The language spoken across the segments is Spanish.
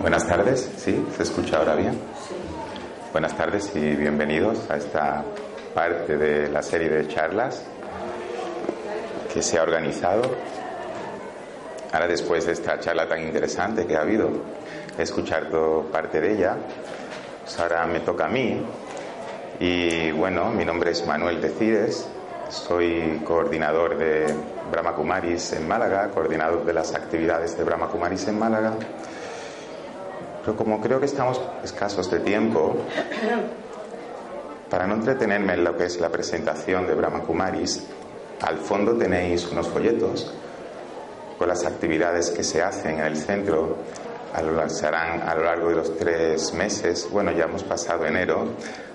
Buenas tardes, ¿sí? ¿Se escucha ahora bien? Buenas tardes y bienvenidos a esta parte de la serie de charlas que se ha organizado. Ahora después de esta charla tan interesante que ha habido, he escuchado parte de ella, pues ahora me toca a mí. Y bueno, mi nombre es Manuel Decides, soy coordinador de Brahma Kumaris en Málaga, coordinador de las actividades de Brahma Kumaris en Málaga. Pero como creo que estamos escasos de tiempo, para no entretenerme en lo que es la presentación de Brahma Kumaris, al fondo tenéis unos folletos con las actividades que se hacen en el centro. A lo, a lo largo de los tres meses. Bueno, ya hemos pasado enero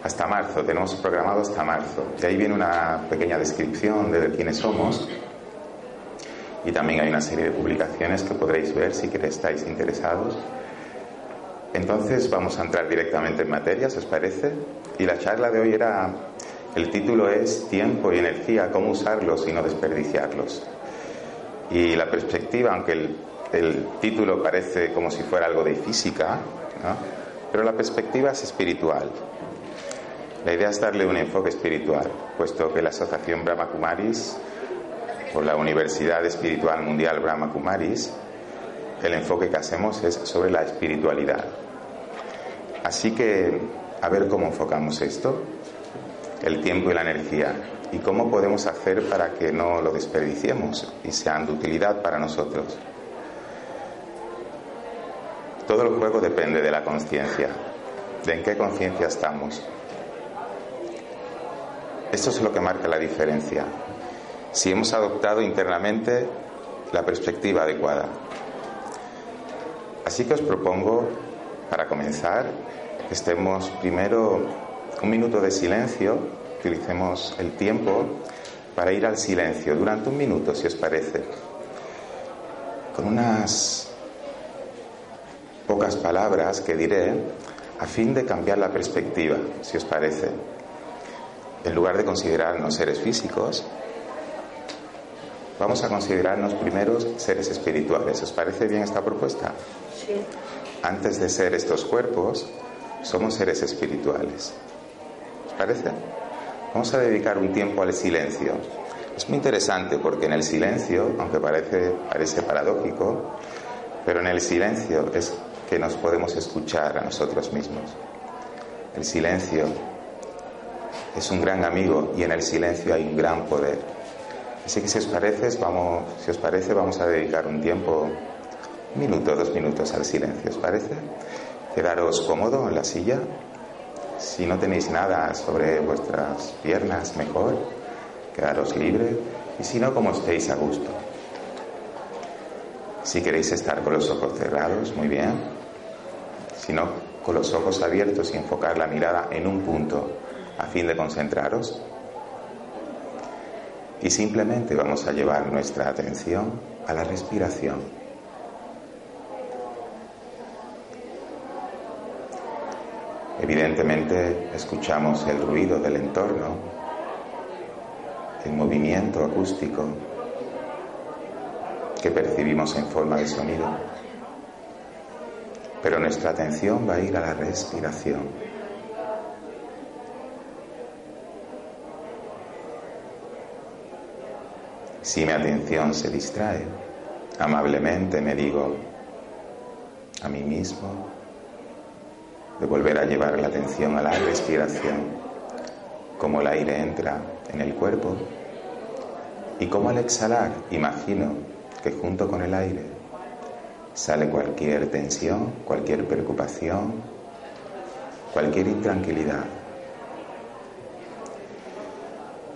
hasta marzo, tenemos programado hasta marzo. Y ahí viene una pequeña descripción de quiénes somos. Y también hay una serie de publicaciones que podréis ver si estáis interesados. Entonces vamos a entrar directamente en materia, ¿os parece? Y la charla de hoy era, el título es Tiempo y energía, cómo usarlos y no desperdiciarlos. Y la perspectiva, aunque el, el título parece como si fuera algo de física, ¿no? pero la perspectiva es espiritual. La idea es darle un enfoque espiritual, puesto que la Asociación Brahma Kumaris o la Universidad Espiritual Mundial Brahma Kumaris el enfoque que hacemos es sobre la espiritualidad. Así que, a ver cómo enfocamos esto, el tiempo y la energía, y cómo podemos hacer para que no lo desperdiciemos y sean de utilidad para nosotros. Todo el juego depende de la conciencia, de en qué conciencia estamos. Esto es lo que marca la diferencia. Si hemos adoptado internamente la perspectiva adecuada, Así que os propongo, para comenzar, que estemos primero un minuto de silencio, utilicemos el tiempo para ir al silencio durante un minuto, si os parece, con unas pocas palabras que diré a fin de cambiar la perspectiva, si os parece. En lugar de considerarnos seres físicos, vamos a considerarnos primeros seres espirituales. ¿Os parece bien esta propuesta? Antes de ser estos cuerpos, somos seres espirituales. ¿Os parece? Vamos a dedicar un tiempo al silencio. Es muy interesante porque en el silencio, aunque parece, parece paradójico, pero en el silencio es que nos podemos escuchar a nosotros mismos. El silencio es un gran amigo y en el silencio hay un gran poder. Así que si os parece, vamos, si os parece, vamos a dedicar un tiempo un minuto, dos minutos al silencio, ¿os parece? Quedaros cómodo en la silla. Si no tenéis nada sobre vuestras piernas, mejor. Quedaros libre. Y si no, como estéis a gusto. Si queréis estar con los ojos cerrados, muy bien. Si no, con los ojos abiertos y enfocar la mirada en un punto a fin de concentraros. Y simplemente vamos a llevar nuestra atención a la respiración. Evidentemente escuchamos el ruido del entorno, el movimiento acústico que percibimos en forma de sonido, pero nuestra atención va a ir a la respiración. Si mi atención se distrae, amablemente me digo a mí mismo, de volver a llevar la atención a la respiración, cómo el aire entra en el cuerpo y cómo al exhalar imagino que junto con el aire sale cualquier tensión, cualquier preocupación, cualquier intranquilidad.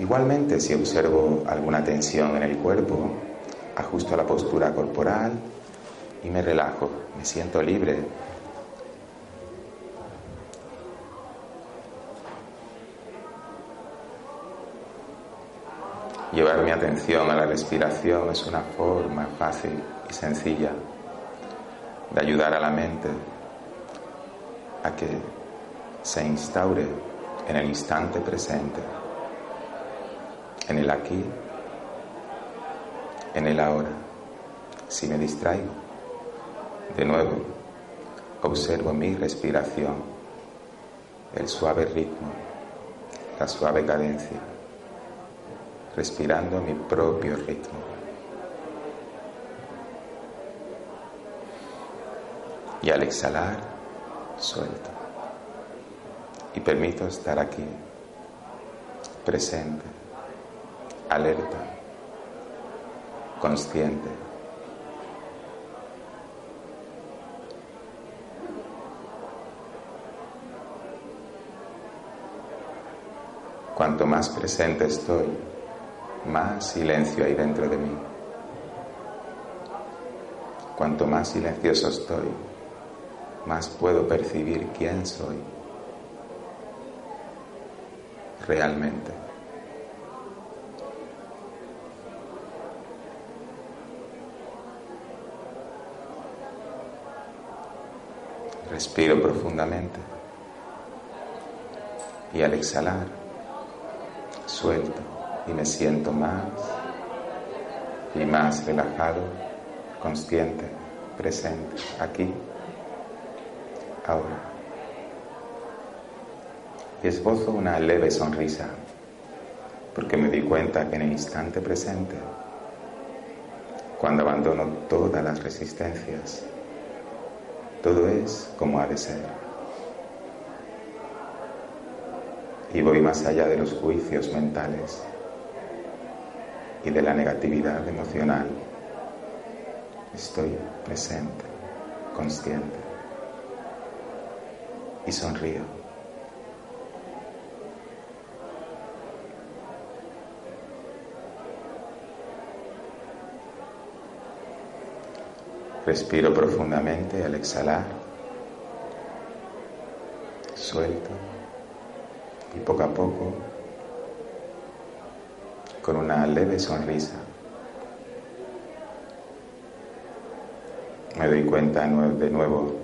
Igualmente, si observo alguna tensión en el cuerpo, ajusto la postura corporal y me relajo, me siento libre. Llevar mi atención a la respiración es una forma fácil y sencilla de ayudar a la mente a que se instaure en el instante presente, en el aquí, en el ahora. Si me distraigo, de nuevo, observo mi respiración, el suave ritmo, la suave cadencia, respirando mi propio ritmo. Y al exhalar, suelto. Y permito estar aquí, presente, alerta, consciente. Cuanto más presente estoy, más silencio hay dentro de mí. Cuanto más silencioso estoy, más puedo percibir quién soy realmente. Respiro profundamente y al exhalar suelto y me siento más y más relajado, consciente, presente, aquí, ahora. Y esbozo una leve sonrisa porque me di cuenta que en el instante presente, cuando abandono todas las resistencias, todo es como ha de ser. Y voy más allá de los juicios mentales y de la negatividad emocional. Estoy presente, consciente y sonrío. Respiro profundamente al exhalar. Suelto. Y poco a poco, con una leve sonrisa, me doy cuenta de nuevo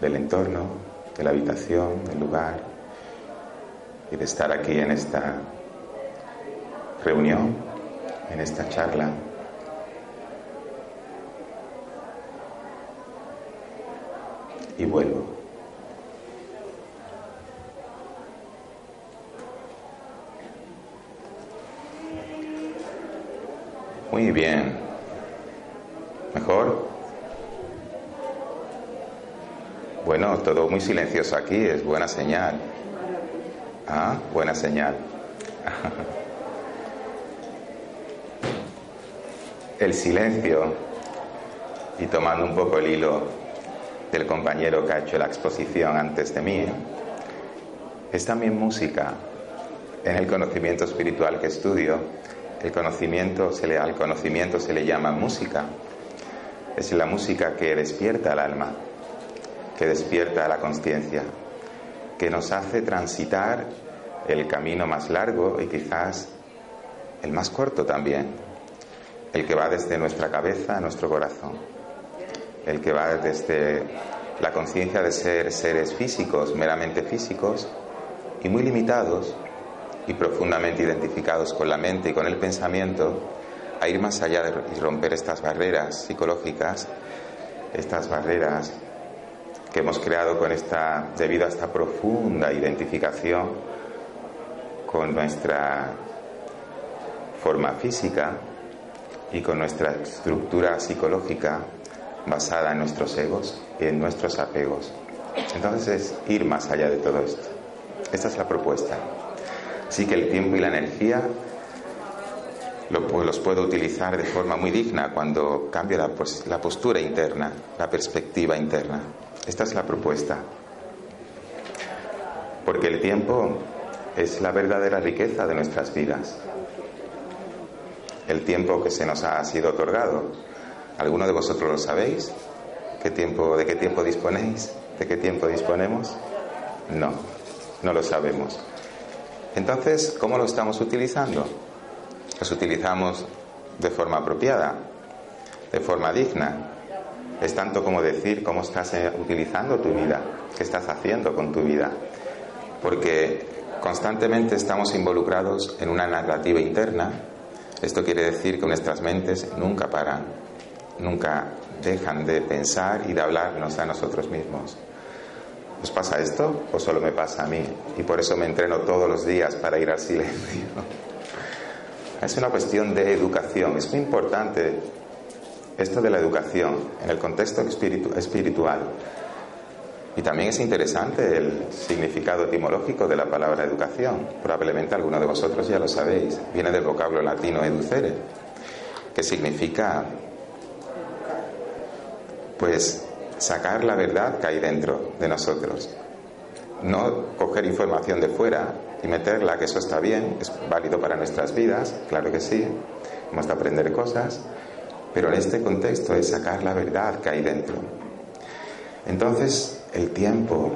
del entorno, de la habitación, del lugar y de estar aquí en esta reunión, en esta charla. Y vuelvo. Muy bien. ¿Mejor? Bueno, todo muy silencioso aquí, es buena señal. Ah, buena señal. El silencio, y tomando un poco el hilo del compañero que ha hecho la exposición antes de mí, es también música. En el conocimiento espiritual que estudio, el conocimiento se le, al conocimiento se le llama música. Es la música que despierta al alma, que despierta la conciencia, que nos hace transitar el camino más largo y quizás el más corto también, el que va desde nuestra cabeza a nuestro corazón el que va desde la conciencia de ser seres físicos, meramente físicos, y muy limitados y profundamente identificados con la mente y con el pensamiento, a ir más allá de romper estas barreras psicológicas, estas barreras que hemos creado con esta, debido a esta profunda identificación con nuestra forma física y con nuestra estructura psicológica basada en nuestros egos y en nuestros apegos. Entonces es ir más allá de todo esto. Esta es la propuesta. Así que el tiempo y la energía los puedo utilizar de forma muy digna cuando cambio la, la postura interna, la perspectiva interna. Esta es la propuesta. Porque el tiempo es la verdadera riqueza de nuestras vidas. El tiempo que se nos ha sido otorgado. ¿Alguno de vosotros lo sabéis? ¿Qué tiempo, ¿De qué tiempo disponéis? ¿De qué tiempo disponemos? No, no lo sabemos. Entonces, ¿cómo lo estamos utilizando? Los utilizamos de forma apropiada, de forma digna. Es tanto como decir cómo estás eh, utilizando tu vida, qué estás haciendo con tu vida. Porque constantemente estamos involucrados en una narrativa interna. Esto quiere decir que nuestras mentes nunca paran, nunca dejan de pensar y de hablarnos a nosotros mismos. ¿Os pasa esto o solo me pasa a mí? Y por eso me entreno todos los días para ir al silencio. Es una cuestión de educación. Es muy importante esto de la educación en el contexto espiritual. Y también es interesante el significado etimológico de la palabra educación. Probablemente alguno de vosotros ya lo sabéis. Viene del vocablo latino educere, que significa, pues, sacar la verdad que hay dentro de nosotros. No coger información de fuera y meterla, que eso está bien, es válido para nuestras vidas, claro que sí, hemos de aprender cosas, pero en este contexto es sacar la verdad que hay dentro. Entonces, el tiempo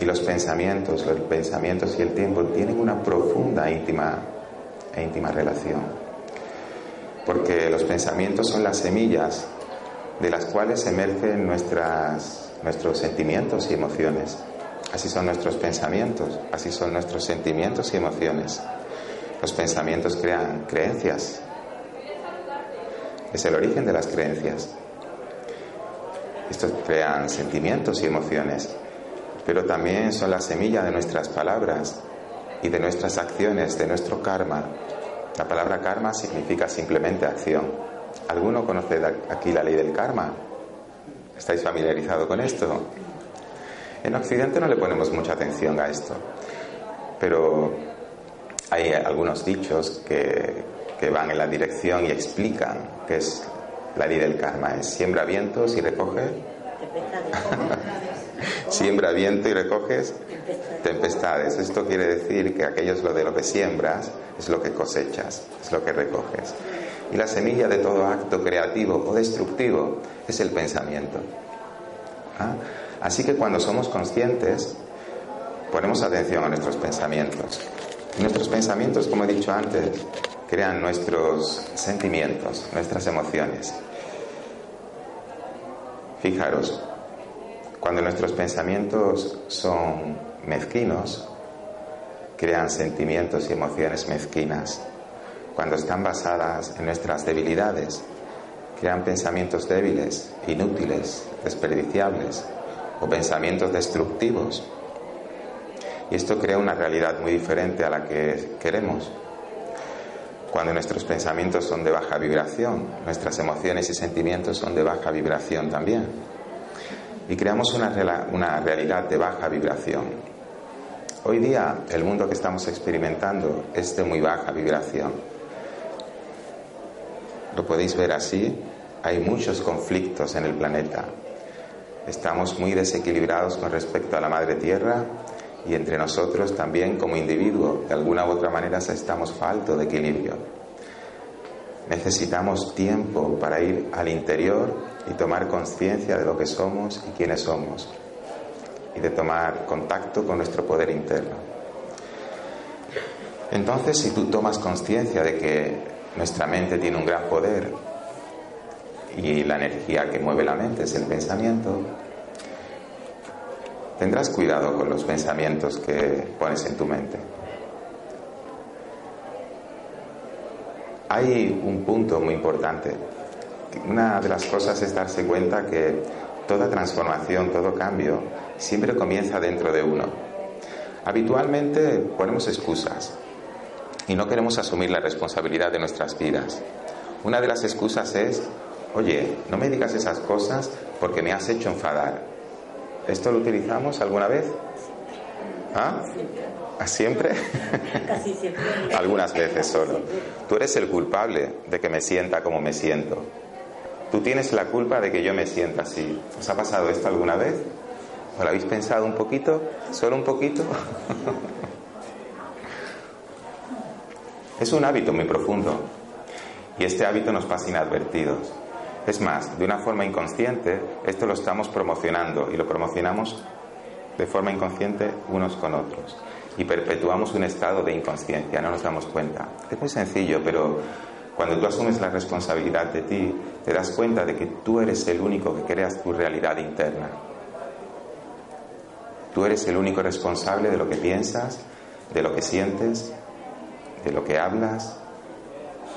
y los pensamientos, los pensamientos y el tiempo tienen una profunda íntima, e íntima relación. Porque los pensamientos son las semillas de las cuales emergen nuestras, nuestros sentimientos y emociones. Así son nuestros pensamientos, así son nuestros sentimientos y emociones. Los pensamientos crean creencias. Es el origen de las creencias. Estos crean sentimientos y emociones, pero también son la semilla de nuestras palabras y de nuestras acciones, de nuestro karma. La palabra karma significa simplemente acción. ¿Alguno conoce aquí la ley del karma? ¿Estáis familiarizados con esto? En Occidente no le ponemos mucha atención a esto, pero hay algunos dichos que, que van en la dirección y explican qué es la ley del karma. Es siembra vientos y recoge. siembra viento y recoges tempestades. Esto quiere decir que aquello es lo de lo que siembras, es lo que cosechas, es lo que recoges. Y la semilla de todo acto creativo o destructivo es el pensamiento. ¿Ah? Así que cuando somos conscientes, ponemos atención a nuestros pensamientos. nuestros pensamientos, como he dicho antes, crean nuestros sentimientos, nuestras emociones. Fijaros, cuando nuestros pensamientos son mezquinos, crean sentimientos y emociones mezquinas. Cuando están basadas en nuestras debilidades, crean pensamientos débiles, inútiles, desperdiciables o pensamientos destructivos. Y esto crea una realidad muy diferente a la que queremos. Cuando nuestros pensamientos son de baja vibración, nuestras emociones y sentimientos son de baja vibración también. Y creamos una, realidad de baja vibración. Hoy día el mundo que estamos experimentando es de muy baja vibración. Lo podéis ver así, hay muchos conflictos en el planeta. Estamos muy desequilibrados con respecto a la Madre Tierra y entre nosotros también como individuo, de alguna u otra manera estamos falto de equilibrio. Necesitamos tiempo para ir al interior y tomar conciencia de lo que somos y quiénes somos y de tomar contacto con nuestro poder interno. Entonces, si tú tomas conciencia de que nuestra mente tiene un gran poder y la energía que mueve la mente es el pensamiento, tendrás cuidado con los pensamientos que pones en tu mente. Hay un punto muy importante. Una de las cosas es darse cuenta que toda transformación, todo cambio, siempre comienza dentro de uno. Habitualmente ponemos excusas y no queremos asumir la responsabilidad de nuestras vidas. Una de las excusas es, oye, no me digas esas cosas porque me has hecho enfadar. ¿Esto lo utilizamos alguna vez? ¿Ah? ¿Siempre? Casi siempre. Algunas veces solo. Tú eres el culpable de que me sienta como me siento. Tú tienes la culpa de que yo me sienta así. ¿Os ha pasado esto alguna vez? ¿O lo habéis pensado un poquito? ¿Solo un poquito? Es un hábito muy profundo y este hábito nos pasa inadvertidos. Es más, de una forma inconsciente, esto lo estamos promocionando y lo promocionamos de forma inconsciente unos con otros y perpetuamos un estado de inconsciencia, no nos damos cuenta. Es muy sencillo, pero cuando tú asumes la responsabilidad de ti, te das cuenta de que tú eres el único que creas tu realidad interna. Tú eres el único responsable de lo que piensas, de lo que sientes, de lo que hablas,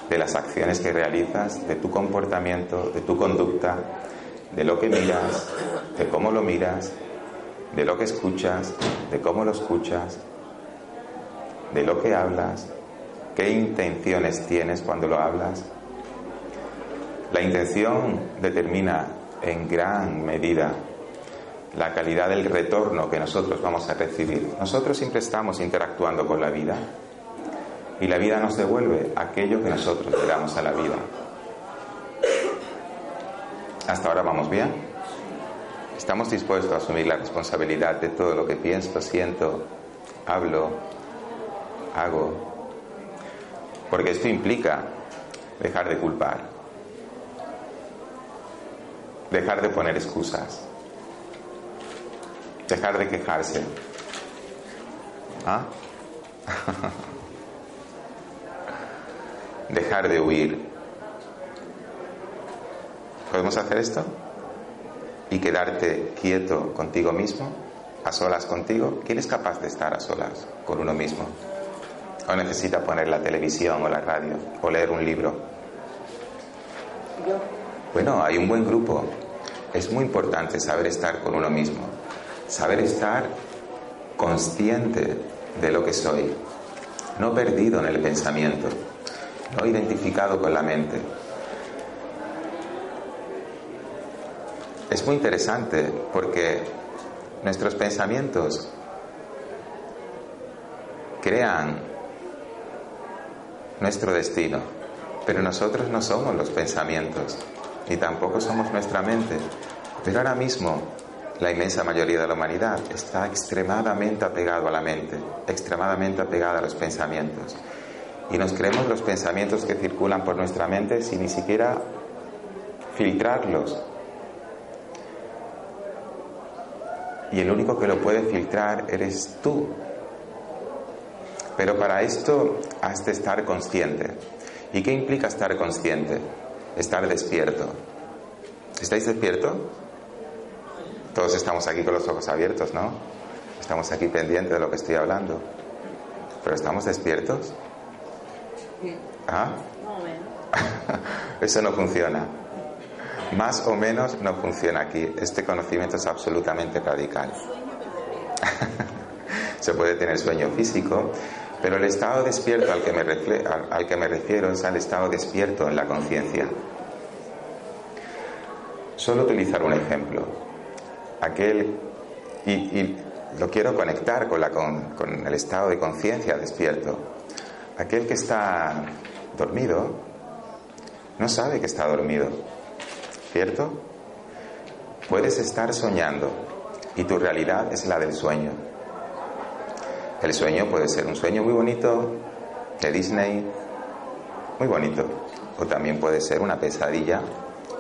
de las acciones que realizas, de tu comportamiento, de tu conducta, de lo que miras, de cómo lo miras, de lo que escuchas, de cómo lo escuchas, de lo que hablas, qué intenciones tienes cuando lo hablas. La intención determina en gran medida la calidad del retorno que nosotros vamos a recibir. Nosotros siempre estamos interactuando con la vida y la vida nos devuelve aquello que nosotros le damos a la vida. ¿Hasta ahora vamos bien? ¿Estamos dispuestos a asumir la responsabilidad de todo lo que pienso, siento, hablo, hago? Porque esto implica dejar de culpar, dejar de poner excusas, dejar de quejarse. ¿Ah? dejar de huir. ¿Podemos hacer esto? Y quedarte quieto contigo mismo, a solas contigo. ¿Quién es capaz de estar a solas con uno mismo? ¿O necesita poner la televisión o la radio o leer un libro? Bueno, hay un buen grupo. Es muy importante saber estar con uno mismo, saber estar consciente de lo que soy, no perdido en el pensamiento, no identificado con la mente. Es muy interesante porque nuestros pensamientos crean nuestro destino, pero nosotros no somos los pensamientos, ni tampoco somos nuestra mente. Pero ahora mismo la inmensa mayoría de la humanidad está extremadamente apegado a la mente, extremadamente apegada a los pensamientos y nos creemos los pensamientos que circulan por nuestra mente sin ni siquiera filtrarlos. Y el único que lo puede filtrar eres tú. Pero para esto has de estar consciente. ¿Y qué implica estar consciente? Estar despierto. ¿Estáis despiertos? Todos estamos aquí con los ojos abiertos, ¿no? Estamos aquí pendientes de lo que estoy hablando. ¿Pero estamos despiertos? ¿Ah? Eso no funciona. Más o menos no funciona aquí. Este conocimiento es absolutamente radical. Se puede tener sueño físico, pero el estado despierto al que me, al que me refiero es al estado despierto en la conciencia. Solo utilizar un ejemplo. Aquel, y, lo quiero conectar con, la, con el estado de conciencia despierto. Aquel que está dormido no sabe que está dormido, ¿cierto? Puedes estar soñando y tu realidad es la del sueño. El sueño puede ser un sueño muy bonito de Disney, muy bonito, o también puede ser una pesadilla,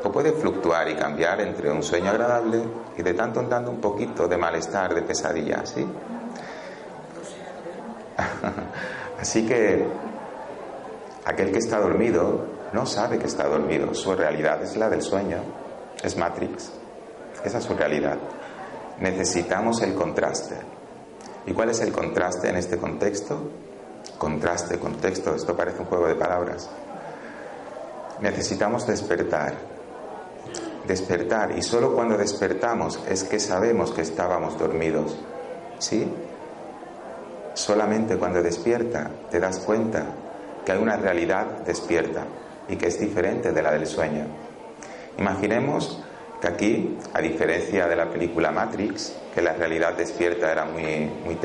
o puede fluctuar y cambiar entre un sueño agradable y de tanto en tanto un poquito de malestar, de pesadilla, ¿sí? Así que aquel que está dormido no sabe que está dormido, su realidad es la del sueño, es Matrix, esa es su realidad. Necesitamos el contraste. ¿Y cuál es el contraste en este contexto? Contraste, contexto, esto parece un juego de palabras. Necesitamos despertar, despertar, y solo cuando despertamos es que sabemos que estábamos dormidos. ¿Sí? Solamente cuando despierta te das cuenta que hay una realidad despierta y que es diferente de la del sueño. Imaginemos que aquí, a diferencia de la película Matrix, que la realidad despierta era muy, muy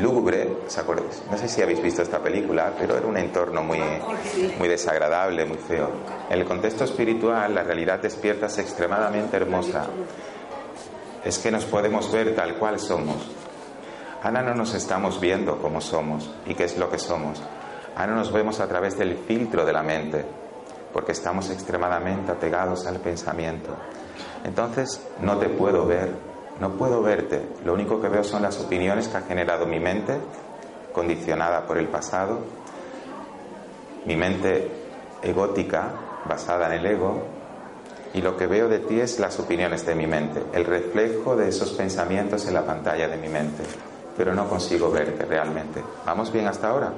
lúgubre, no sé si habéis visto esta película, pero era un entorno muy, muy desagradable, muy feo. En el contexto espiritual, la realidad despierta es extremadamente hermosa. Es que nos podemos ver tal cual somos. Ahora no nos estamos viendo como somos y qué es lo que somos. Ahora nos vemos a través del filtro de la mente, porque estamos extremadamente apegados al pensamiento. Entonces no te puedo ver, no puedo verte. Lo único que veo son las opiniones que ha generado mi mente, condicionada por el pasado, mi mente egótica, basada en el ego, y lo que veo de ti es las opiniones de mi mente, el reflejo de esos pensamientos en la pantalla de mi mente, pero no consigo verte realmente. ¿Vamos bien hasta ahora?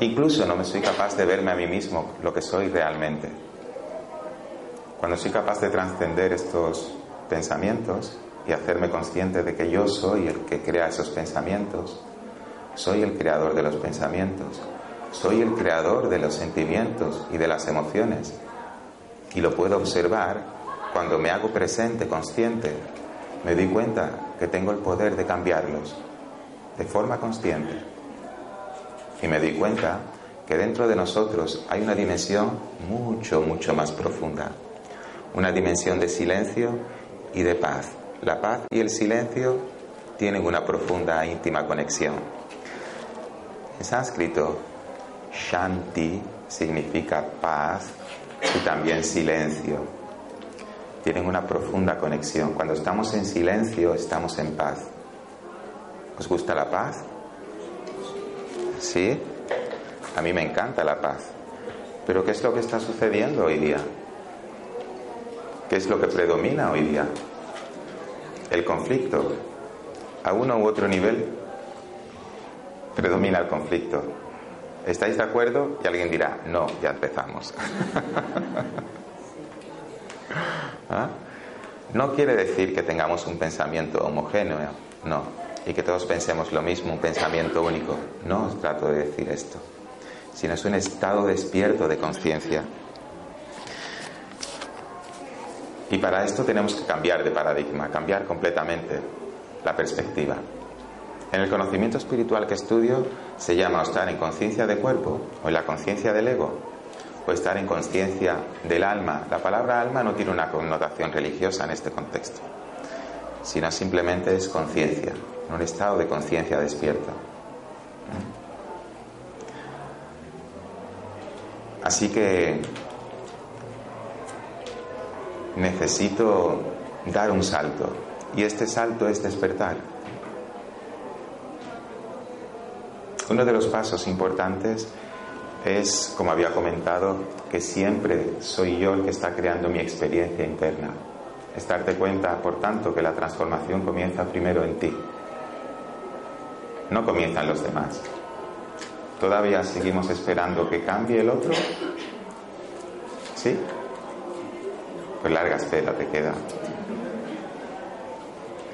Incluso no me soy capaz de verme a mí mismo lo que soy realmente. Cuando soy capaz de trascender estos pensamientos y hacerme consciente de que yo soy el que crea esos pensamientos, soy el creador de los pensamientos, soy el creador de los sentimientos y de las emociones, y lo puedo observar cuando me hago presente, consciente, me doy cuenta que tengo el poder de cambiarlos de forma consciente y me doy cuenta que dentro de nosotros hay una dimensión mucho, mucho más profunda. Una dimensión de silencio y de paz. La paz y el silencio tienen una profunda e íntima conexión. En sánscrito, Shanti significa paz y también silencio. Tienen una profunda conexión. Cuando estamos en silencio, estamos en paz. ¿Os gusta la paz? Sí, a mí me encanta la paz. Pero ¿qué es lo que está sucediendo hoy día? ¿Qué es lo que predomina hoy día? El conflicto. A uno u otro nivel predomina el conflicto. ¿Estáis de acuerdo? Y alguien dirá, no, ya empezamos. ¿Ah? No quiere decir que tengamos un pensamiento homogéneo, no y que todos pensemos lo mismo, un pensamiento único. No os trato de decir esto, sino es un estado despierto de conciencia. Y para esto tenemos que cambiar de paradigma, cambiar completamente la perspectiva. En el conocimiento espiritual que estudio se llama estar en conciencia de cuerpo o en la conciencia del ego o estar en conciencia del alma. La palabra alma no tiene una connotación religiosa en este contexto, sino simplemente es conciencia, en un estado de conciencia despierta. Así que necesito dar un salto y este salto es despertar. Uno de los pasos importantes es, como había comentado, que siempre soy yo el que está creando mi experiencia interna. Estarte cuenta, por tanto, que la transformación comienza primero en ti no comienzan los demás. ¿Todavía seguimos esperando que cambie el otro? ¿Sí? Pues larga espera te queda.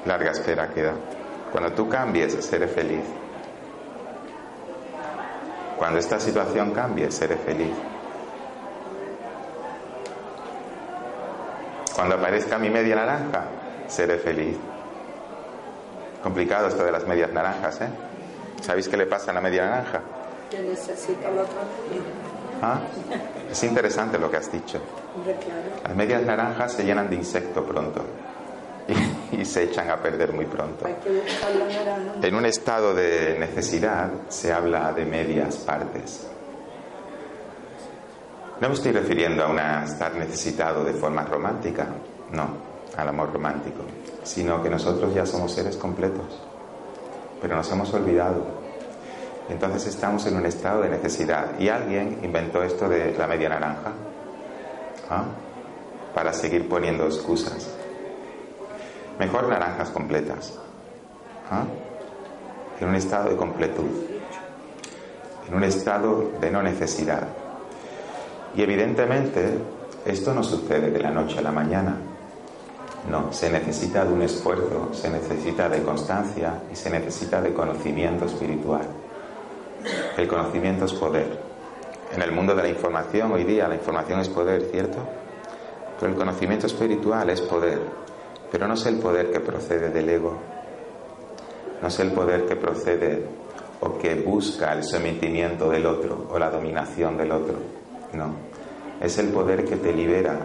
Larga espera queda. Cuando tú cambies, seré feliz. Cuando esta situación cambie, seré feliz. Cuando aparezca mi media naranja, seré feliz. Complicado esto de las medias naranjas, ¿eh? ¿Sabéis qué le pasa a la media naranja? Que necesita la otra ¿Ah? Es interesante lo que has dicho. Las medias naranjas se llenan de insecto pronto y, se echan a perder muy pronto. En un estado de necesidad se habla de medias partes. No me estoy refiriendo a una estar necesitado de forma romántica, no, al amor romántico, sino que nosotros ya somos seres completos pero nos hemos olvidado. Entonces estamos en un estado de necesidad. Y alguien inventó esto de la media naranja ¿ah? para seguir poniendo excusas. Mejor naranjas completas. ¿ah? En un estado de completud. En un estado de no necesidad. Y evidentemente esto no sucede de la noche a la mañana. No, se necesita de un esfuerzo, se necesita de constancia y se necesita de conocimiento espiritual. El conocimiento es poder. En el mundo de la información hoy día la información es poder, ¿cierto? Pero el conocimiento espiritual es poder, pero no es el poder que procede del ego, no es el poder que procede o que busca el sometimiento del otro o la dominación del otro, no, es el poder que te libera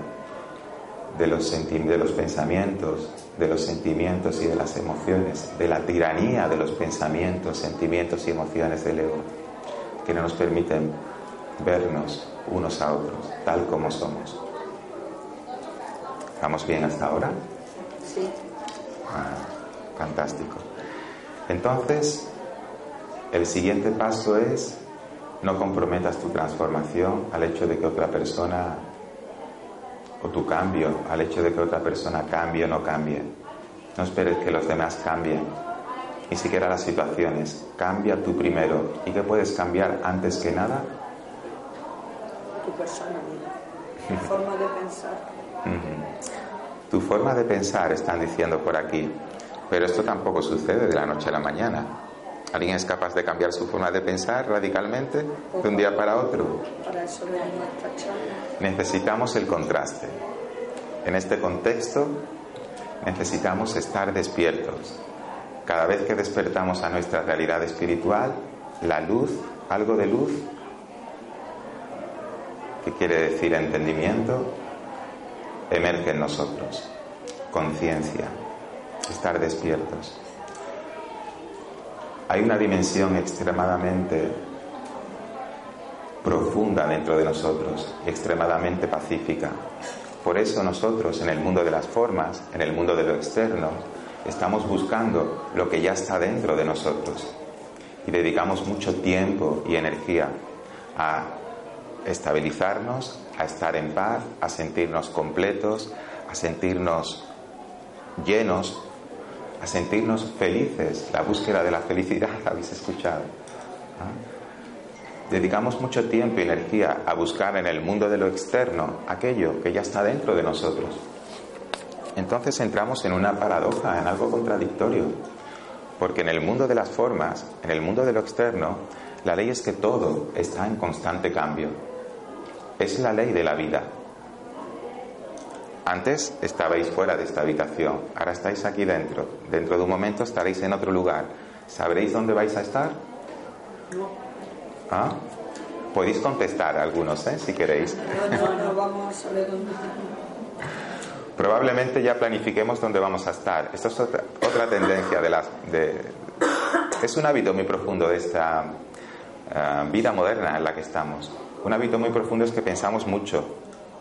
de los, de los pensamientos, de los sentimientos y de las emociones, de la tiranía de los pensamientos, sentimientos y emociones del ego. que no nos permiten vernos unos a otros, tal como somos. ¿Estamos bien hasta ahora? Sí. Ah, fantástico. Entonces, el siguiente paso es no comprometas tu transformación al hecho de que otra persona, o tu cambio, al hecho de que otra persona cambie o no cambie. No esperes que los demás cambien, ni siquiera las situaciones. Cambia tú primero. ¿Y qué puedes cambiar antes que nada? Tu personalidad. Tu forma de pensar. Tu forma de pensar, están diciendo por aquí. Pero esto tampoco sucede de la noche a la mañana. ¿Alguien es capaz de cambiar su forma de pensar radicalmente de un día para otro? Necesitamos el contraste. En este contexto necesitamos estar despiertos. Cada vez que despertamos a nuestra realidad espiritual, la luz, algo de luz, que quiere decir entendimiento, emerge en nosotros. Conciencia, estar despiertos. Hay una dimensión extremadamente profunda dentro de nosotros, extremadamente pacífica. Por eso nosotros en el mundo de las formas, en el mundo de lo externo, estamos buscando lo que ya está dentro de nosotros y dedicamos mucho tiempo y energía a estabilizarnos, a estar en paz, a sentirnos completos, a sentirnos llenos, a sentirnos felices. La búsqueda de la felicidad, ¿habéis escuchado? ¿Ah? Dedicamos mucho tiempo y energía a buscar en el mundo de lo externo aquello que ya está dentro de nosotros. Entonces entramos en una paradoja, en algo contradictorio. Porque en el mundo de las formas, en el mundo de lo externo, la ley es que todo está en constante cambio. Es la ley de la vida. Antes estabais fuera de esta habitación, ahora estáis aquí dentro. Dentro de un momento estaréis en otro lugar. ¿Sabréis dónde vais a estar? ¿Ah? Podéis contestar algunos, ¿eh? si queréis. No, no, no vamos a saber dónde. Probablemente ya planifiquemos dónde vamos a estar. Esta es otra, otra tendencia de las... De, es un hábito muy profundo de esta eh, vida moderna en la que estamos. Un hábito muy profundo es que pensamos mucho,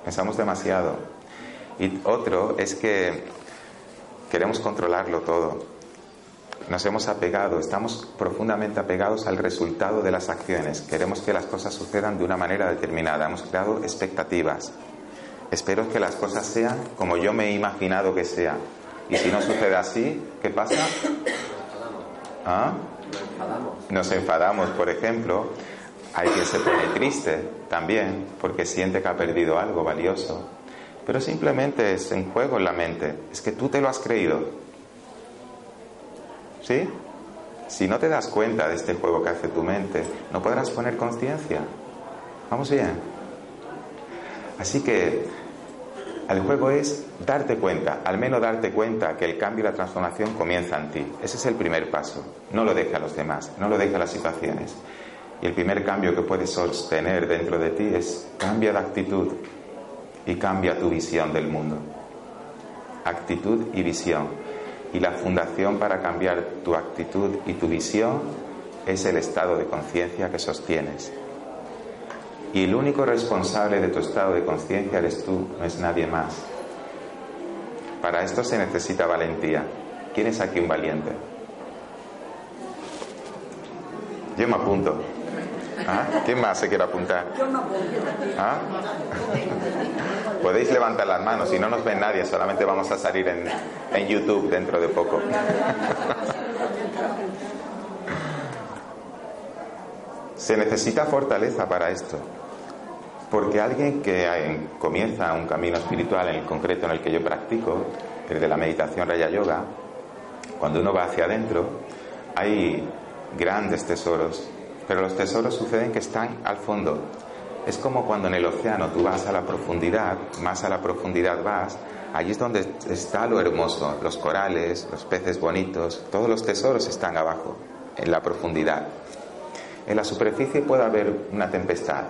pensamos demasiado. Y otro es que queremos controlarlo todo. Nos hemos apegado, estamos profundamente apegados al resultado de las acciones. Queremos que las cosas sucedan de una manera determinada. Hemos creado expectativas. Espero que las cosas sean como yo me he imaginado que sean. Y si no sucede así, ¿qué pasa? ¿Ah? Nos enfadamos, por ejemplo. Hay quien se pone triste también porque siente que ha perdido algo valioso. Pero simplemente es en juego en la mente. Es que tú te lo has creído. ¿Sí? Si no te das cuenta de este juego que hace tu mente, no podrás poner conciencia. Vamos bien. Así que el juego es darte cuenta, al menos darte cuenta que el cambio y la transformación comienza en ti. Ese es el primer paso. No lo deje a los demás, no lo deje a las situaciones. Y el primer cambio que puedes sostener dentro de ti es cambia de actitud y cambia tu visión del mundo. Actitud y visión. Y la fundación para cambiar tu actitud y tu visión es el estado de conciencia que sostienes. Y el único responsable de tu estado de conciencia eres tú, no es nadie más. Para esto se necesita valentía. ¿Quién es aquí un valiente? Yo me apunto. ¿Ah? ¿Quién más se quiere apuntar? ¿Ah? Podéis levantar las manos, si no nos ve nadie, solamente vamos a salir en, en YouTube dentro de poco. Se necesita fortaleza para esto, porque alguien que comienza un camino espiritual, en el concreto en el que yo practico, el de la meditación Raya Yoga, cuando uno va hacia adentro, hay grandes tesoros, pero los tesoros suceden que están al fondo. Es como cuando en el océano tú vas a la profundidad, más a la profundidad vas, allí es donde está lo hermoso, los corales, los peces bonitos, todos los tesoros están abajo, en la profundidad. En la superficie puede haber una tempestad,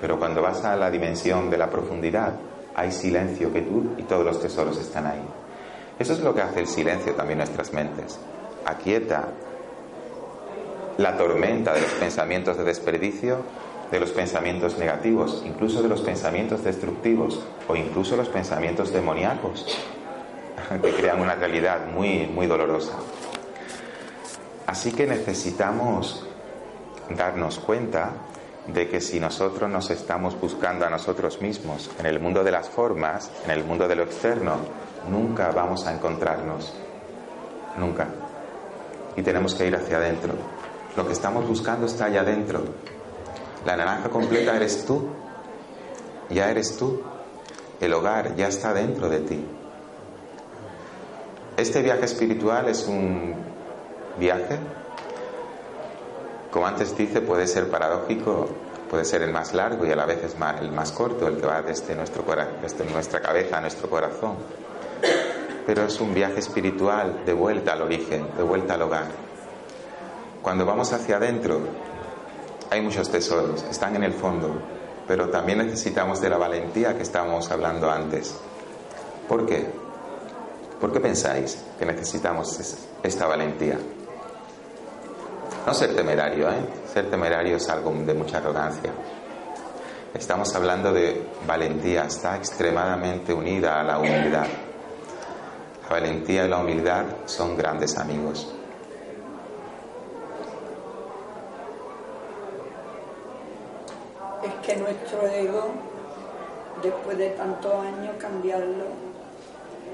pero cuando vas a la dimensión de la profundidad hay silencio que tú y todos los tesoros están ahí. Eso es lo que hace el silencio también en nuestras mentes. Aquieta la tormenta de los pensamientos de desperdicio, de los pensamientos negativos, incluso de los pensamientos destructivos o incluso los pensamientos demoníacos que crean una realidad muy, muy dolorosa. Así que necesitamos darnos cuenta de que si nosotros nos estamos buscando a nosotros mismos en el mundo de las formas, en el mundo de lo externo, nunca vamos a encontrarnos. Nunca. Y tenemos que ir hacia adentro. Lo que estamos buscando está allá adentro. La naranja completa eres tú. Ya eres tú. El hogar ya está dentro de ti. Este viaje espiritual es un viaje como antes dice, puede ser paradójico, puede ser el más largo y a la vez es el más corto, el que va desde, desde nuestra cabeza a nuestro corazón. Pero es un viaje espiritual de vuelta al origen, de vuelta al hogar. Cuando vamos hacia adentro, hay muchos tesoros, están en el fondo, pero también necesitamos de la valentía que estábamos hablando antes. ¿Por qué? ¿Por qué pensáis que necesitamos esta valentía? No ser temerario, ¿eh? Ser temerario es algo de mucha arrogancia. Estamos hablando de valentía, está extremadamente unida a la humildad. La valentía y la humildad son grandes amigos. Que nuestro ego, después de tantos años, cambiarlo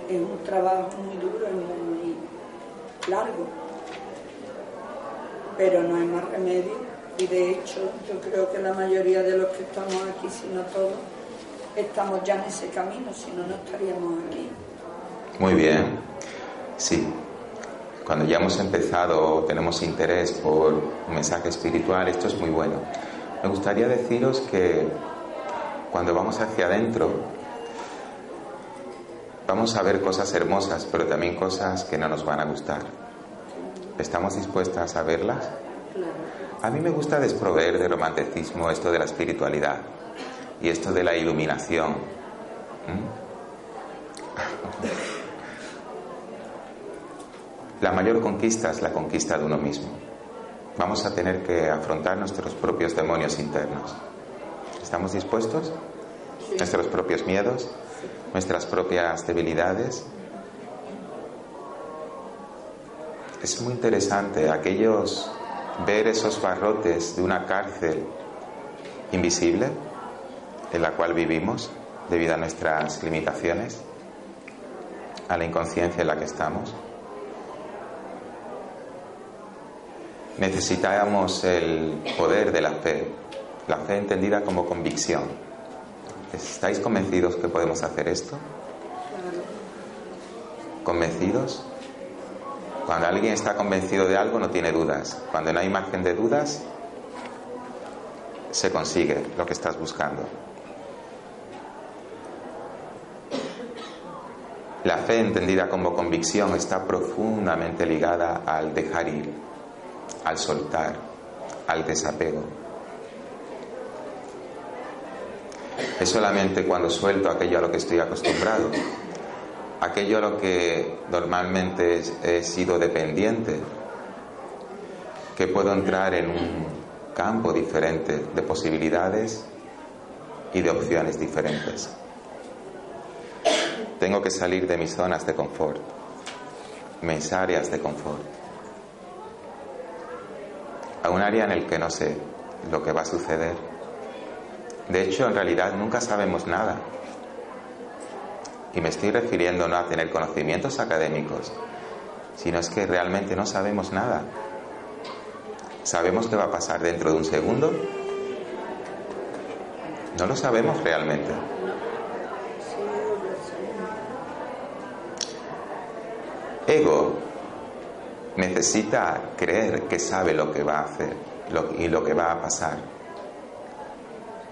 es un trabajo muy duro y muy largo pero no hay más remedio y de hecho yo creo que la mayoría de los que estamos aquí, si no todos, estamos ya en ese camino, si no, no estaríamos aquí. Muy bien, sí. Cuando ya hemos empezado, tenemos interés por un mensaje espiritual, esto es muy bueno. Me gustaría deciros que cuando vamos hacia adentro, vamos a ver cosas hermosas, pero también cosas que no nos van a gustar ¿Estamos dispuestas a verlas? A mí me gusta desproveer de romanticismo esto de la espiritualidad y esto de la iluminación. La mayor conquista es la conquista de uno mismo. Vamos a tener que afrontar nuestros propios demonios internos. ¿Estamos dispuestos? Nuestros propios miedos, nuestras propias debilidades, es muy interesante aquellos ver esos barrotes de una cárcel invisible en la cual vivimos debido a nuestras limitaciones, a la inconsciencia en la que estamos. Necesitamos el poder de la fe, la fe entendida como convicción. ¿Estáis convencidos que podemos hacer esto? ¿Convencidos? Cuando alguien está convencido de algo no tiene dudas. Cuando no hay margen de dudas, se consigue lo que estás buscando. La fe entendida como convicción está profundamente ligada al dejar ir, al soltar, al desapego. Es solamente cuando suelto aquello a lo que estoy acostumbrado aquello a lo que normalmente he sido dependiente, que puedo entrar en un campo diferente de posibilidades y de opciones diferentes. Tengo que salir de mis zonas de confort, mis áreas de confort, a un área en el que no sé lo que va a suceder. De hecho, en realidad nunca sabemos nada y me estoy refiriendo no a tener conocimientos académicos, sino es que realmente no sabemos nada. ¿Sabemos qué va a pasar dentro de un segundo? No lo sabemos realmente. Ego necesita creer que sabe lo que va a hacer y lo que va a pasar.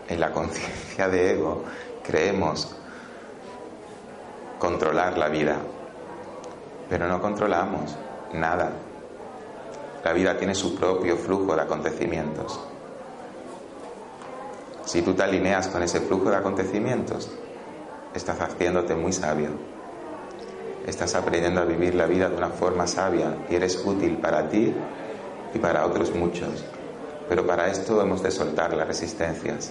En la conciencia de ego creemos controlar la vida, pero no controlamos nada. La vida tiene su propio flujo de acontecimientos. Si tú te alineas con ese flujo de acontecimientos, estás haciéndote muy sabio. Estás aprendiendo a vivir la vida de una forma sabia y eres útil para ti y para otros muchos. Pero para esto hemos de soltar las resistencias.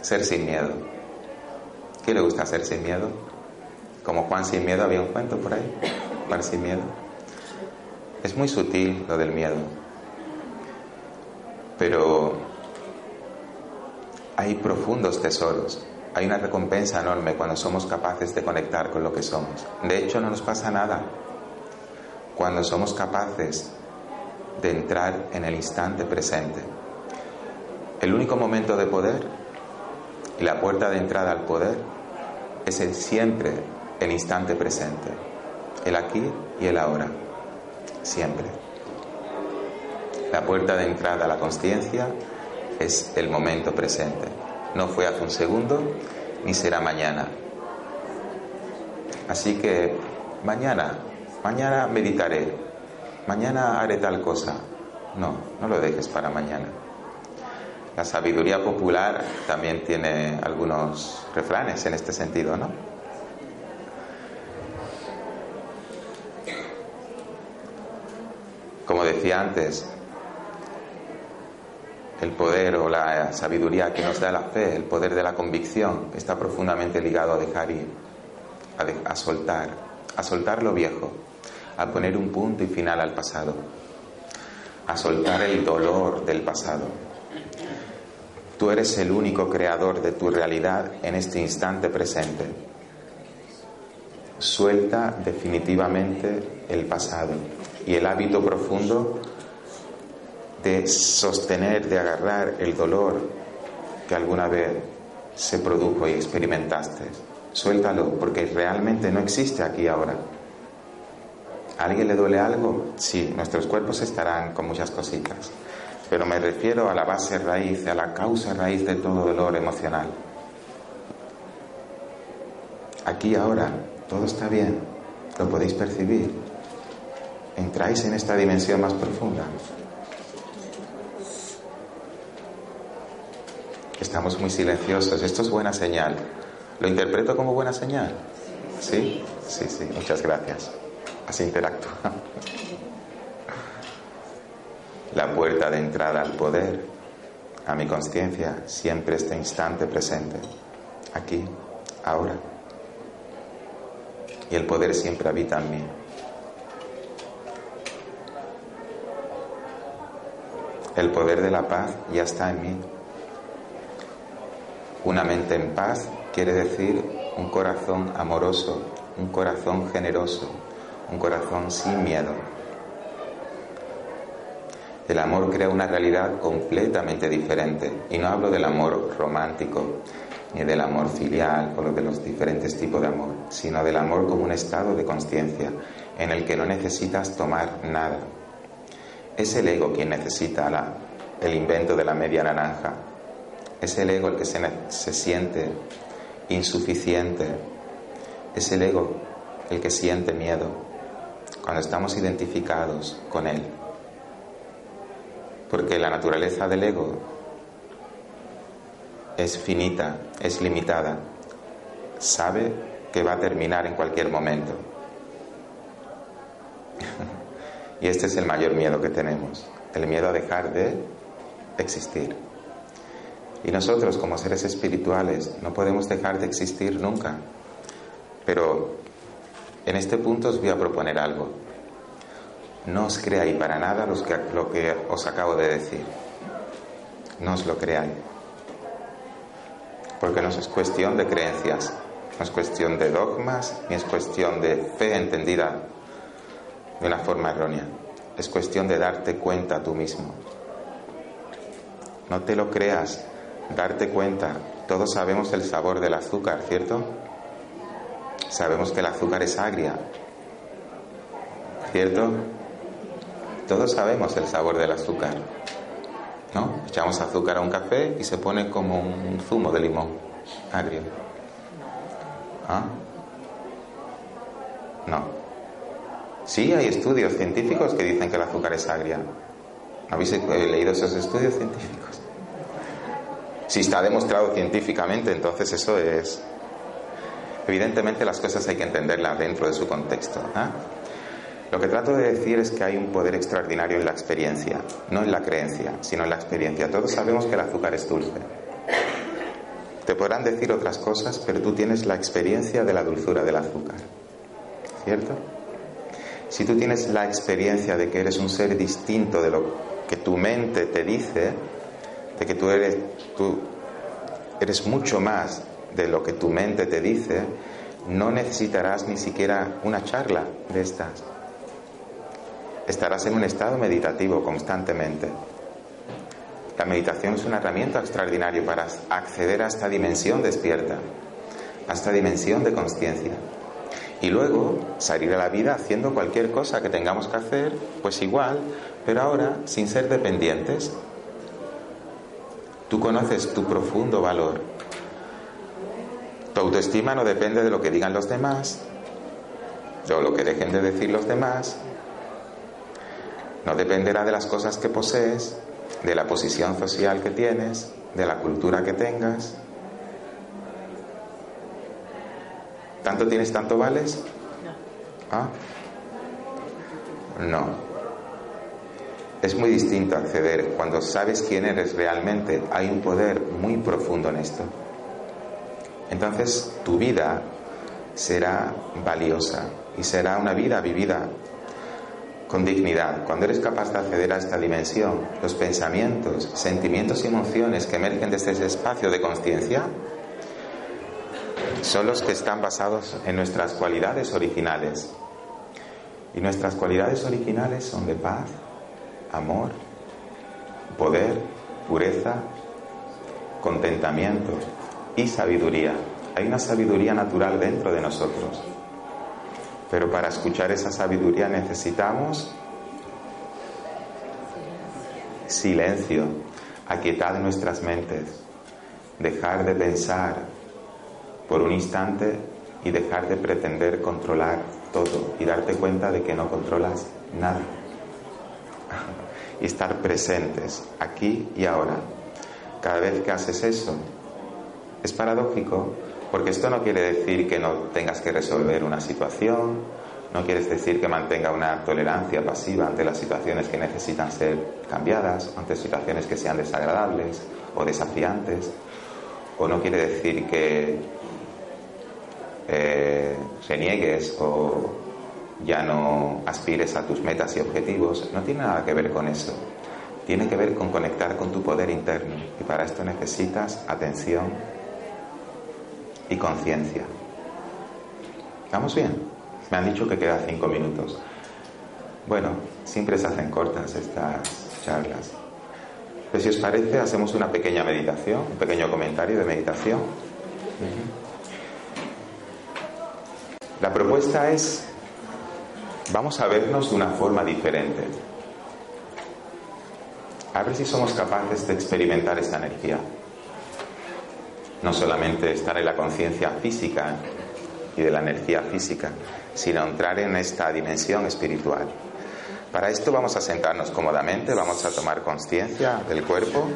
Ser sin miedo. ¿Qué le gusta ser sin miedo? Como Juan sin miedo, había un cuento por ahí. Juan sin miedo. Es muy sutil lo del miedo. Pero hay profundos tesoros. Hay una recompensa enorme cuando somos capaces de conectar con lo que somos. De hecho, no nos pasa nada cuando somos capaces de entrar en el instante presente. El único momento de poder y la puerta de entrada al poder es el siempre el instante presente, el aquí y el ahora, siempre. La puerta de entrada a la conciencia es el momento presente. No fue hace un segundo ni será mañana. Así que mañana, mañana meditaré, mañana haré tal cosa. No, no lo dejes para mañana. La sabiduría popular también tiene algunos refranes en este sentido, ¿no? Como decía antes, el poder o la sabiduría que nos da la fe, el poder de la convicción, está profundamente ligado a dejar ir, a, soltar, a soltar lo viejo, a poner un punto y final al pasado, a soltar el dolor del pasado. Tú eres el único creador de tu realidad en este instante presente. Suelta definitivamente el pasado y el hábito profundo de sostener, de agarrar el dolor que alguna vez se produjo y experimentaste. Suéltalo, porque realmente no existe aquí ahora. ¿A alguien le duele algo? Sí, nuestros cuerpos estarán con muchas cositas, pero me refiero a la base raíz, a la causa raíz de todo dolor emocional. Aquí ahora todo está bien, lo podéis percibir. Entráis en esta dimensión más profunda. Estamos muy silenciosos. Esto es buena señal. ¿Lo interpreto como buena señal? ¿Sí? Sí, sí. Muchas gracias. Así interactúa. La puerta de entrada al poder, a mi conciencia, siempre este instante presente. Aquí, ahora. Y el poder siempre habita en mí. El poder de la paz ya está en mí. Una mente en paz quiere decir un corazón amoroso, un corazón generoso, un corazón sin miedo. El amor crea una realidad completamente diferente. Y no hablo del amor romántico, ni del amor filial o de los diferentes tipos de amor, sino del amor como un estado de conciencia en el que no necesitas tomar nada. Es el ego quien necesita el invento de la media naranja, es el ego el que se, siente insuficiente. Es el ego el que siente miedo cuando estamos identificados con él. Porque la naturaleza del ego es finita, es limitada. Sabe que va a terminar en cualquier momento. y este es el mayor miedo que tenemos, el miedo a dejar de existir. Y nosotros como seres espirituales no podemos dejar de existir nunca. Pero en este punto os voy a proponer algo. No os creáis para nada lo que os acabo de decir. No os lo creáis. Porque no es cuestión de creencias, no es cuestión de dogmas, ni es cuestión de fe entendida de una forma errónea. Es cuestión de darte cuenta tú mismo. No te lo creas darte cuenta. Todos sabemos el sabor del azúcar, ¿cierto? Sabemos que el azúcar es agria, ¿cierto? Todos sabemos el sabor del azúcar, ¿no? Echamos azúcar a un café y se pone como un zumo de limón agrio. ¿Ah? No. Sí, hay estudios científicos que dicen que el azúcar es agria. ¿Habéis leído esos estudios científicos? Si está demostrado científicamente, entonces eso es... Evidentemente las cosas hay que entenderlas dentro de su contexto. ¿ah? Lo que trato de decir es que hay un poder extraordinario en la experiencia, no en la creencia, sino en la experiencia. Todos sabemos que el azúcar es dulce. Te podrán decir otras cosas, pero tú tienes la experiencia de la dulzura del azúcar. ¿Cierto? Si tú tienes la experiencia de que eres un ser distinto de lo que tu mente te dice, de que tú eres, tú eres mucho más de lo que tu mente te dice, no necesitarás ni siquiera una charla de estas estarás en un estado meditativo constantemente. La meditación es una herramienta extraordinaria para acceder a esta dimensión despierta, a esta dimensión de conciencia. Y luego salir a la vida haciendo cualquier cosa que tengamos que hacer, pues igual, pero ahora sin ser dependientes. Tú conoces tu profundo valor. Tu autoestima no depende de lo que digan los demás, de lo que dejen de decir los demás, no dependerá de las cosas que posees, de la posición social que tienes, de la cultura que tengas. ¿Tanto tienes, tanto vales? ¿Ah? No. Es muy distinto acceder cuando sabes quién eres realmente. Hay un poder muy profundo en esto. Entonces tu vida será valiosa y será una vida vivida con dignidad, cuando eres capaz de acceder a esta dimensión, los pensamientos, sentimientos y emociones que emergen desde ese espacio de conciencia son los que están basados en nuestras cualidades originales. Y nuestras cualidades originales son de paz, amor, poder, pureza, contentamiento y sabiduría. Hay una sabiduría natural dentro de nosotros pero para escuchar esa sabiduría necesitamos silencio, aquietar nuestras mentes, dejar de pensar por un instante y dejar de pretender controlar todo y darte cuenta de que no controlas nada. Y estar presentes aquí y ahora. Cada vez que haces eso, es paradójico, porque esto no quiere decir que no tengas que resolver una situación, no quiere decir que mantenga una tolerancia pasiva ante las situaciones que necesitan ser cambiadas, ante situaciones que sean desagradables o desafiantes, o no quiere decir que eh, reniegues o ya no aspires a tus metas y objetivos, no tiene nada que ver con eso. Tiene que ver con conectar con tu poder interno y para esto necesitas atención, y conciencia. ¿Estamos bien? Me han dicho que queda cinco minutos. Bueno, siempre se hacen cortas estas charlas. Pues si os parece, hacemos una pequeña meditación, un pequeño comentario de meditación. La propuesta es, vamos a vernos de una forma diferente. A ver si somos capaces de experimentar esta energía no solamente estar en la conciencia física y de la energía física, sino entrar en esta dimensión espiritual. Para esto vamos a sentarnos cómodamente, vamos a tomar conciencia del cuerpo,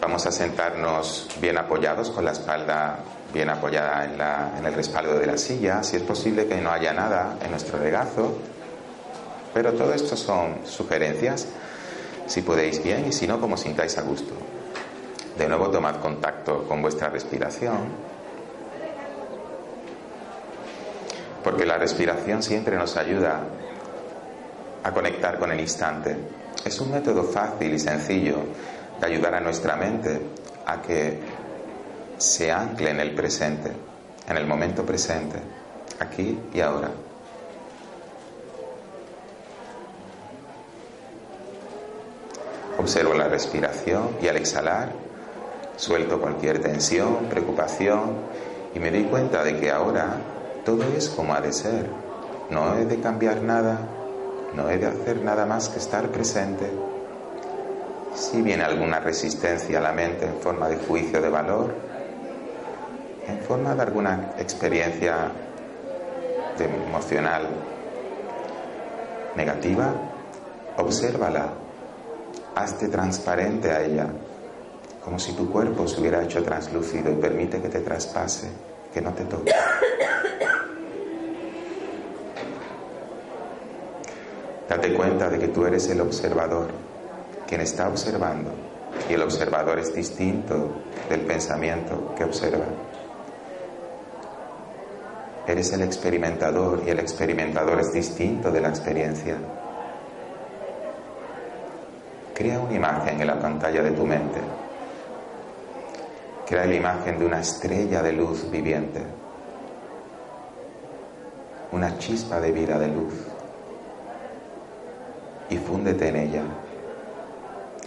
vamos a sentarnos bien apoyados, con la espalda bien apoyada en, en el respaldo de la silla, si es posible que no haya nada en nuestro regazo, pero todo esto son sugerencias, si podéis bien y si no, como sintáis a gusto. De nuevo tomad contacto con vuestra respiración, porque la respiración siempre nos ayuda a conectar con el instante. Es un método fácil y sencillo de ayudar a nuestra mente a que se ancle en el presente, en el momento presente, aquí y ahora. Observo la respiración y al exhalar Suelto cualquier tensión, preocupación y me doy cuenta de que ahora todo es como ha de ser. No he de cambiar nada, no he de hacer nada más que estar presente. Si viene alguna resistencia a la mente en forma de juicio de valor, en forma de alguna experiencia emocional negativa, obsérvala, hazte transparente a ella como si tu cuerpo se hubiera hecho translúcido y permite que te traspase, que no te toque. Date cuenta de que tú eres el observador, quien está observando, y el observador es distinto del pensamiento que observa. Eres el experimentador y el experimentador es distinto de la experiencia. Crea una imagen en la pantalla de tu mente. Crea la imagen de una estrella de luz viviente, una chispa de vida de luz y fúndete en ella.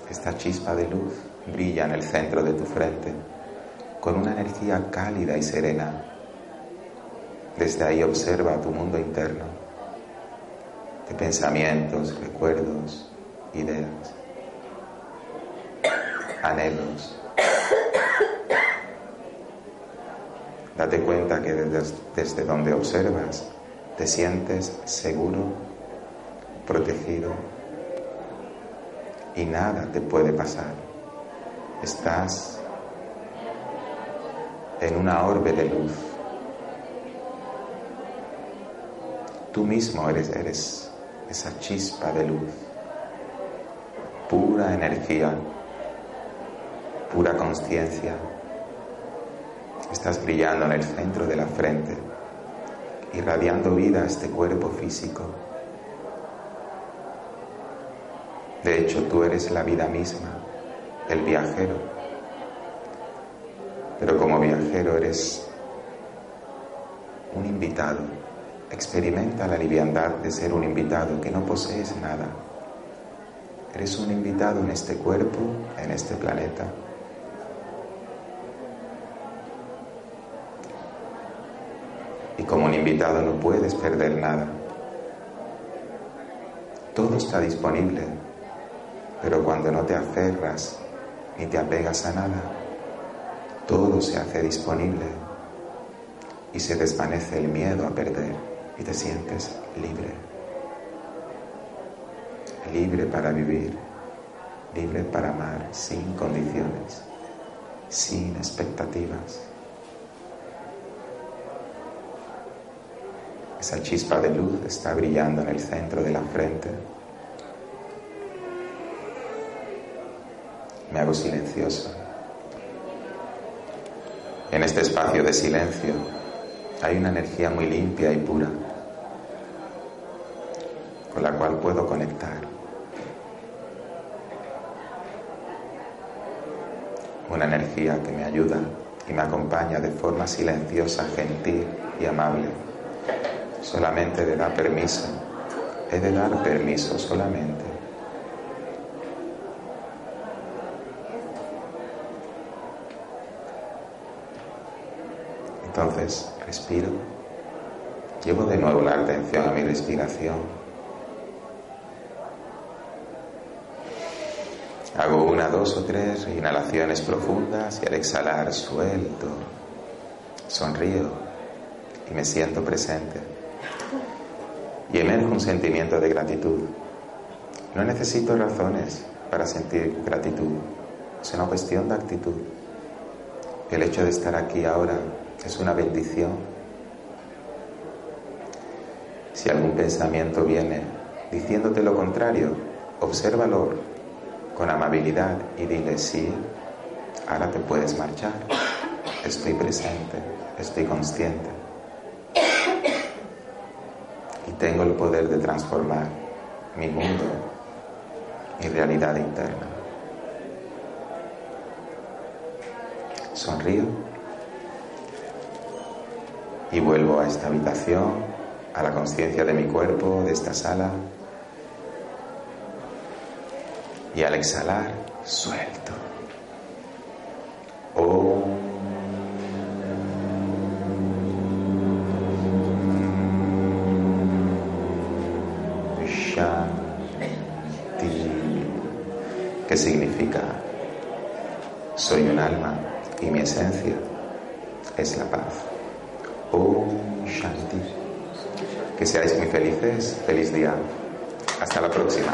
Esta chispa de luz brilla en el centro de tu frente con una energía cálida y serena. Desde ahí observa tu mundo interno de pensamientos, recuerdos, ideas, anhelos. Date cuenta que desde, desde donde observas te sientes seguro, protegido y nada te puede pasar. Estás en una orbe de luz. Tú mismo eres, esa chispa de luz, pura energía, pura conciencia. Estás brillando en el centro de la frente, irradiando vida a este cuerpo físico. De hecho, tú eres la vida misma, el viajero. Pero como viajero eres un invitado. Experimenta la liviandad de ser un invitado, que no posees nada. Eres un invitado en este cuerpo, en este planeta. Y como un invitado no puedes perder nada. Todo está disponible pero cuando no te aferras ni te apegas a nada, todo se hace disponible y se desvanece el miedo a perder y te sientes libre. Libre para vivir, libre para amar sin condiciones, sin expectativas. Esa chispa de luz está brillando en el centro de la frente me hago silencioso. En este espacio de silencio hay una energía muy limpia y pura con la cual puedo conectar. Una energía que me ayuda y me acompaña de forma silenciosa, gentil y amable. Solamente le da permiso. He de dar permiso solamente Entonces, respiro. Llevo de nuevo la atención a mi respiración. Hago una, dos o tres inhalaciones profundas y al exhalar suelto. Sonrío y me siento presente. Y emerge un sentimiento de gratitud. No necesito razones para sentir gratitud. Es una cuestión de actitud. El hecho de estar aquí ahora es una bendición. Si algún pensamiento viene diciéndote lo contrario, obsérvalo con amabilidad y dile, sí, ahora te puedes marchar. Estoy presente, estoy consciente. Y tengo el poder de transformar mi mundo, mi realidad interna. Sonrío y vuelvo a esta habitación, a la conciencia de mi cuerpo, de esta sala. Y al exhalar, suelto. ¿Qué significa? Soy un alma y mi esencia es la paz. Que seáis muy felices. Feliz día. Hasta la próxima.